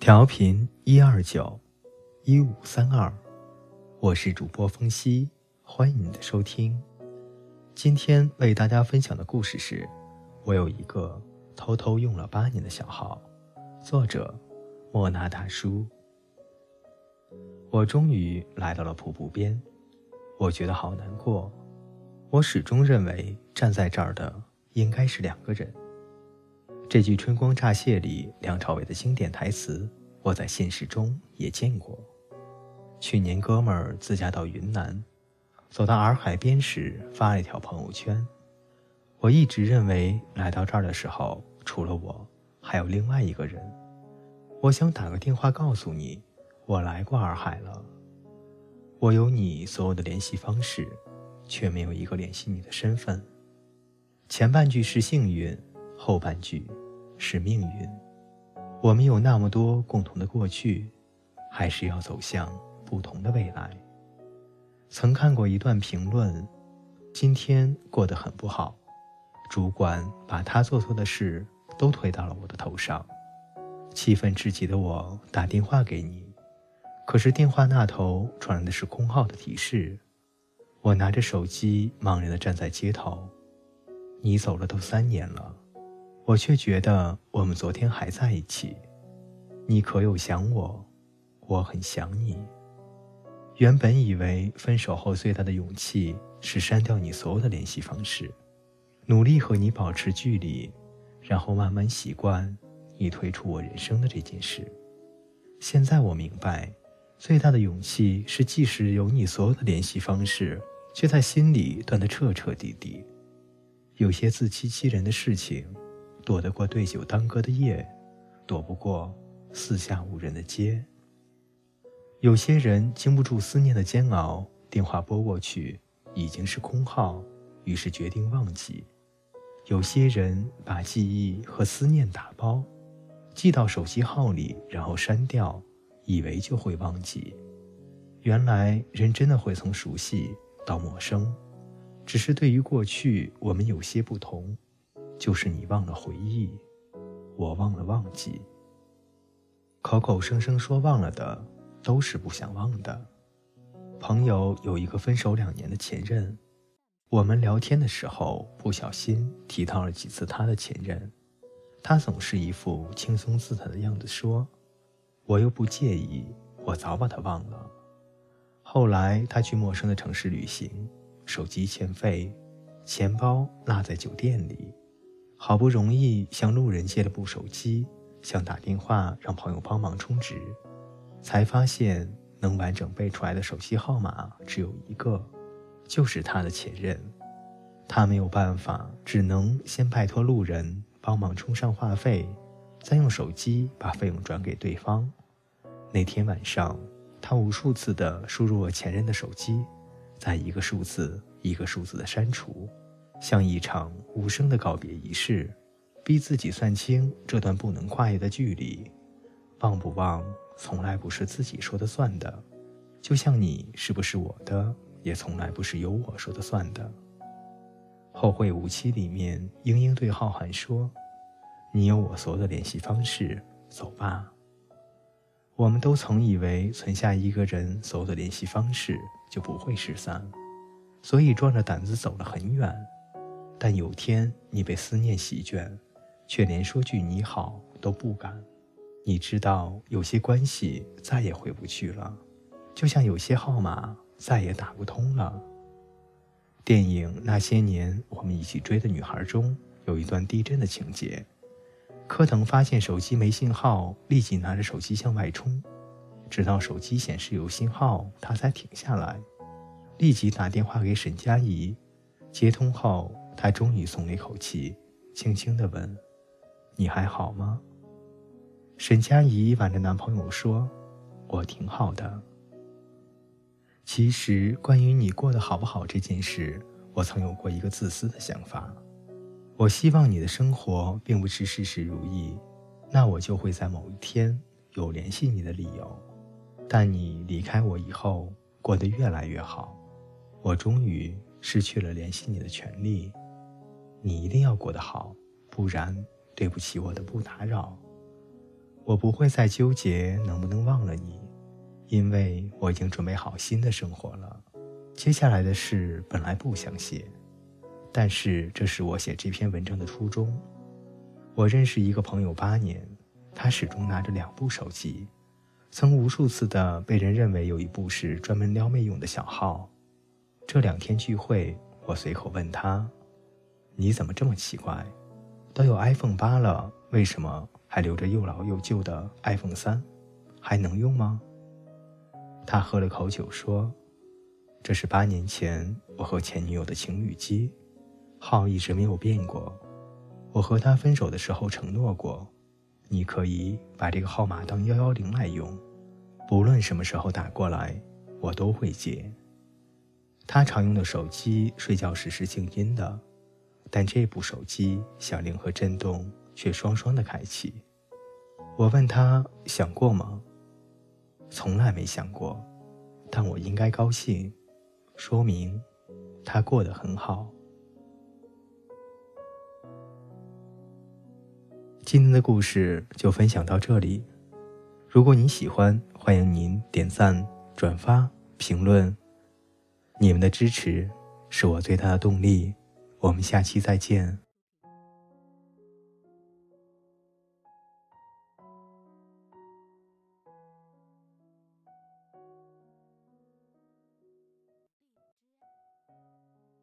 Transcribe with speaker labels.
Speaker 1: 调频一二九一五三二，我是主播风夕，欢迎你的收听。今天为大家分享的故事是：我有一个偷偷用了八年的小号。作者：莫那大叔。我终于来到了瀑布边，我觉得好难过。我始终认为站在这儿的应该是两个人。这句《春光乍泄》里梁朝伟的经典台词，我在现实中也见过。去年哥们儿自驾到云南，走到洱海边时发了一条朋友圈。我一直认为来到这儿的时候，除了我，还有另外一个人。我想打个电话告诉你。我来过洱海了，我有你所有的联系方式，却没有一个联系你的身份。前半句是幸运，后半句是命运。我们有那么多共同的过去，还是要走向不同的未来。曾看过一段评论：今天过得很不好，主管把他做错的事都推到了我的头上，气愤至极的我打电话给你。可是电话那头传来的是空号的提示，我拿着手机茫然地站在街头。你走了都三年了，我却觉得我们昨天还在一起。你可有想我？我很想你。原本以为分手后最大的勇气是删掉你所有的联系方式，努力和你保持距离，然后慢慢习惯你退出我人生的这件事。现在我明白。最大的勇气是，即使有你所有的联系方式，却在心里断得彻彻底底。有些自欺欺人的事情，躲得过对酒当歌的夜，躲不过四下无人的街。有些人经不住思念的煎熬，电话拨过去已经是空号，于是决定忘记。有些人把记忆和思念打包，寄到手机号里，然后删掉。以为就会忘记，原来人真的会从熟悉到陌生，只是对于过去我们有些不同，就是你忘了回忆，我忘了忘记。口口声声说忘了的，都是不想忘的。朋友有一个分手两年的前任，我们聊天的时候不小心提到了几次他的前任，他总是一副轻松自在的样子说。我又不介意，我早把他忘了。后来他去陌生的城市旅行，手机欠费，钱包落在酒店里，好不容易向路人借了部手机，想打电话让朋友帮忙充值，才发现能完整背出来的手机号码只有一个，就是他的前任。他没有办法，只能先拜托路人帮忙充上话费，再用手机把费用转给对方。那天晚上，他无数次地输入了前任的手机，在一个数字一个数字的删除，像一场无声的告别仪式，逼自己算清这段不能跨越的距离。忘不忘，从来不是自己说的算的，就像你是不是我的，也从来不是由我说的算的。后会无期里面，英英对浩瀚说：“你有我所有的联系方式，走吧。”我们都曾以为存下一个人所有的联系方式就不会失散，所以壮着胆子走了很远。但有天你被思念席卷，却连说句你好都不敢。你知道有些关系再也回不去了，就像有些号码再也打不通了。电影《那些年我们一起追的女孩》中有一段地震的情节。柯腾发现手机没信号，立即拿着手机向外冲，直到手机显示有信号，他才停下来，立即打电话给沈佳宜。接通后，他终于松了一口气，轻轻地问：“你还好吗？”沈佳宜挽着男朋友说：“我挺好的。”其实，关于你过得好不好这件事，我曾有过一个自私的想法。我希望你的生活并不是事事如意，那我就会在某一天有联系你的理由。但你离开我以后，过得越来越好，我终于失去了联系你的权利。你一定要过得好，不然对不起我的不打扰。我不会再纠结能不能忘了你，因为我已经准备好新的生活了。接下来的事本来不想写，但是这是我写这篇文章的初衷。我认识一个朋友八年，他始终拿着两部手机，曾无数次的被人认为有一部是专门撩妹用的小号。这两天聚会，我随口问他：“你怎么这么奇怪？都有 iPhone 八了，为什么还留着又老又旧的 iPhone 三？还能用吗？”他喝了口酒说：“这是八年前我和前女友的情侣机，号一直没有变过。”我和他分手的时候承诺过，你可以把这个号码当幺幺零来用，不论什么时候打过来，我都会接。他常用的手机睡觉时是静音的，但这部手机响铃和震动却双双的开启。我问他想过吗？从来没想过，但我应该高兴，说明他过得很好。今天的故事就分享到这里。如果您喜欢，欢迎您点赞、转发、评论。你们的支持是我最大的动力。我们下期再见。